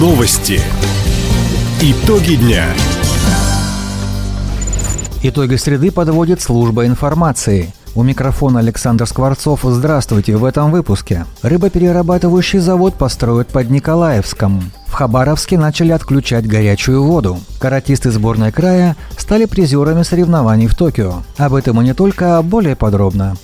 Новости. Итоги дня. Итоги среды подводит служба информации. У микрофона Александр Скворцов. Здравствуйте в этом выпуске. Рыбоперерабатывающий завод построят под Николаевском. В Хабаровске начали отключать горячую воду. Каратисты сборной края стали призерами соревнований в Токио. Об этом и не только, а более подробно.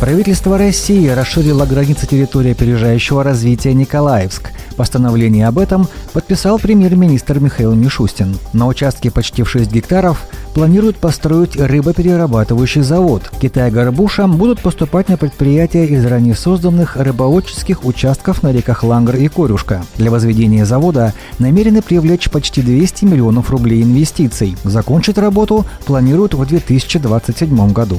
Правительство России расширило границы территории опережающего развития Николаевск. Постановление об этом подписал премьер-министр Михаил Мишустин. На участке почти в 6 гектаров планируют построить рыбоперерабатывающий завод. Китай Горбуша будут поступать на предприятия из ранее созданных рыболовческих участков на реках Лангр и Корюшка. Для возведения завода намерены привлечь почти 200 миллионов рублей инвестиций. Закончить работу планируют в 2027 году.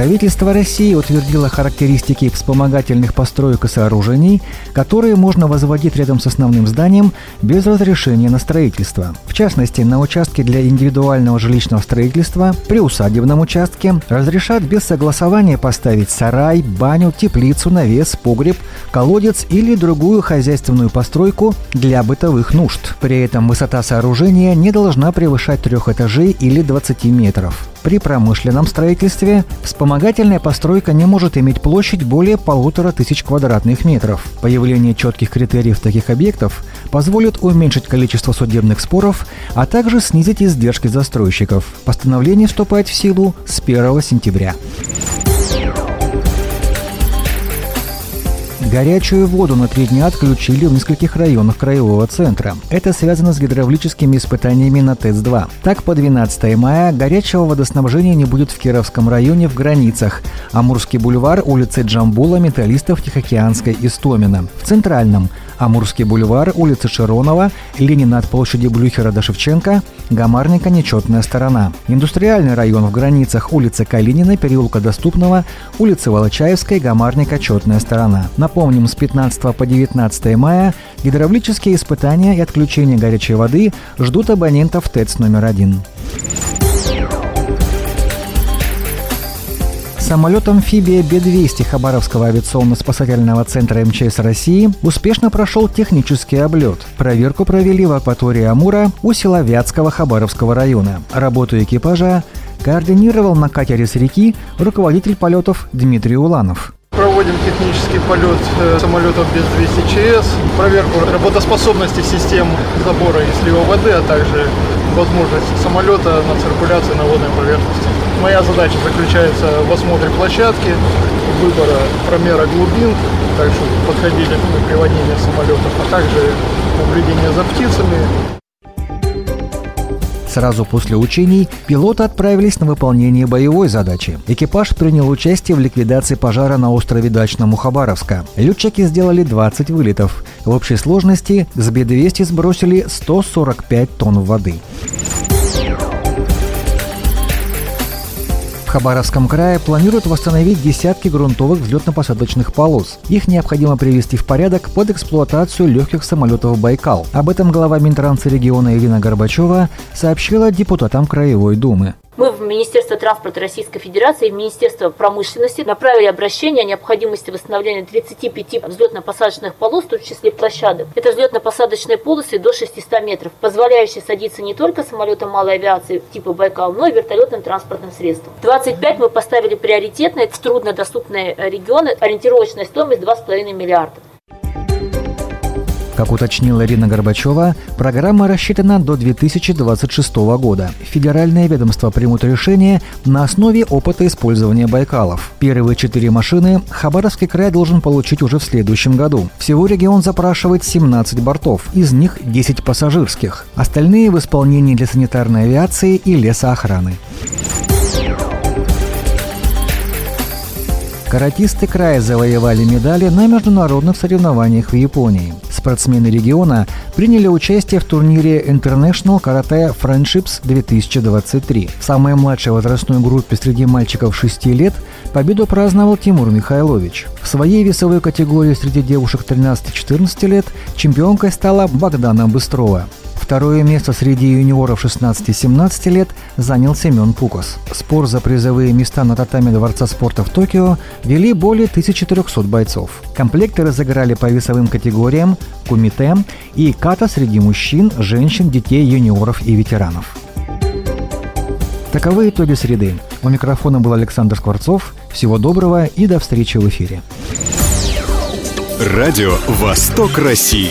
Правительство России утвердило характеристики вспомогательных построек и сооружений, которые можно возводить рядом с основным зданием без разрешения на строительство. В частности, на участке для индивидуального жилищного строительства при усадебном участке разрешат без согласования поставить сарай, баню, теплицу, навес, погреб, колодец или другую хозяйственную постройку для бытовых нужд. При этом высота сооружения не должна превышать трех этажей или 20 метров. При промышленном строительстве вспомогательная постройка не может иметь площадь более полутора тысяч квадратных метров. Появление четких критериев таких объектов позволит уменьшить количество судебных споров, а также снизить издержки застройщиков. Постановление вступает в силу с 1 сентября. Горячую воду на три дня отключили в нескольких районах краевого центра. Это связано с гидравлическими испытаниями на ТЭЦ-2. Так, по 12 мая горячего водоснабжения не будет в Кировском районе в границах. Амурский бульвар, улицы Джамбула, Металлистов, Тихоокеанской и Стомина. В Центральном Амурский бульвар, улица Широнова, Ленина от площади Блюхера до Шевченко, Гамарника нечетная сторона. Индустриальный район в границах улицы Калинина, переулка Доступного, улицы Волочаевской, Гамарника четная сторона. Напомним, с 15 по 19 мая гидравлические испытания и отключение горячей воды ждут абонентов ТЭЦ номер один. Самолет-амфибия Б-200 Хабаровского авиационно-спасательного центра МЧС России успешно прошел технический облет. Проверку провели в акватории Амура у села Вятского Хабаровского района. Работу экипажа координировал на катере с реки руководитель полетов Дмитрий Уланов. Проводим технический полет э, самолетов без 200 ЧС, проверку работоспособности систем забора и слива воды, а также возможность самолета на циркуляции на водной поверхности. Моя задача заключается в осмотре площадки, выбора промера глубин, также подходили ну, приводнение самолетов, а также наблюдение за птицами, Сразу после учений пилоты отправились на выполнение боевой задачи. Экипаж принял участие в ликвидации пожара на острове Дачном у Хабаровска. Летчики сделали 20 вылетов. В общей сложности с Б-200 сбросили 145 тонн воды. Хабаровском крае планируют восстановить десятки грунтовых взлетно-посадочных полос. Их необходимо привести в порядок под эксплуатацию легких самолетов «Байкал». Об этом глава Минтранса региона Ирина Горбачева сообщила депутатам Краевой Думы. Мы в Министерство транспорта Российской Федерации и в Министерство промышленности направили обращение о необходимости восстановления 35 взлетно-посадочных полос, в том числе площадок. Это взлетно-посадочные полосы до 600 метров, позволяющие садиться не только самолетам малой авиации типа Байкал, но и вертолетным транспортным средством. 25 мы поставили приоритетно в труднодоступные регионы, ориентировочная стоимость 2,5 миллиарда. Как уточнила Ирина Горбачева, программа рассчитана до 2026 года. Федеральные ведомства примут решение на основе опыта использования Байкалов. Первые четыре машины Хабаровский край должен получить уже в следующем году. Всего регион запрашивает 17 бортов, из них 10 пассажирских. Остальные в исполнении для санитарной авиации и лесоохраны. Каратисты края завоевали медали на международных соревнованиях в Японии. Спортсмены региона приняли участие в турнире International Karate Friendships 2023. В самой младшей возрастной группе среди мальчиков 6 лет победу праздновал Тимур Михайлович. В своей весовой категории среди девушек 13-14 лет чемпионкой стала Богдана Быстрова Второе место среди юниоров 16-17 лет занял Семен Пукос. Спор за призовые места на татами Дворца спорта в Токио вели более 1300 бойцов. Комплекты разыграли по весовым категориям кумите и ката среди мужчин, женщин, детей, юниоров и ветеранов. Таковы итоги среды. У микрофона был Александр Скворцов. Всего доброго и до встречи в эфире. Радио «Восток России».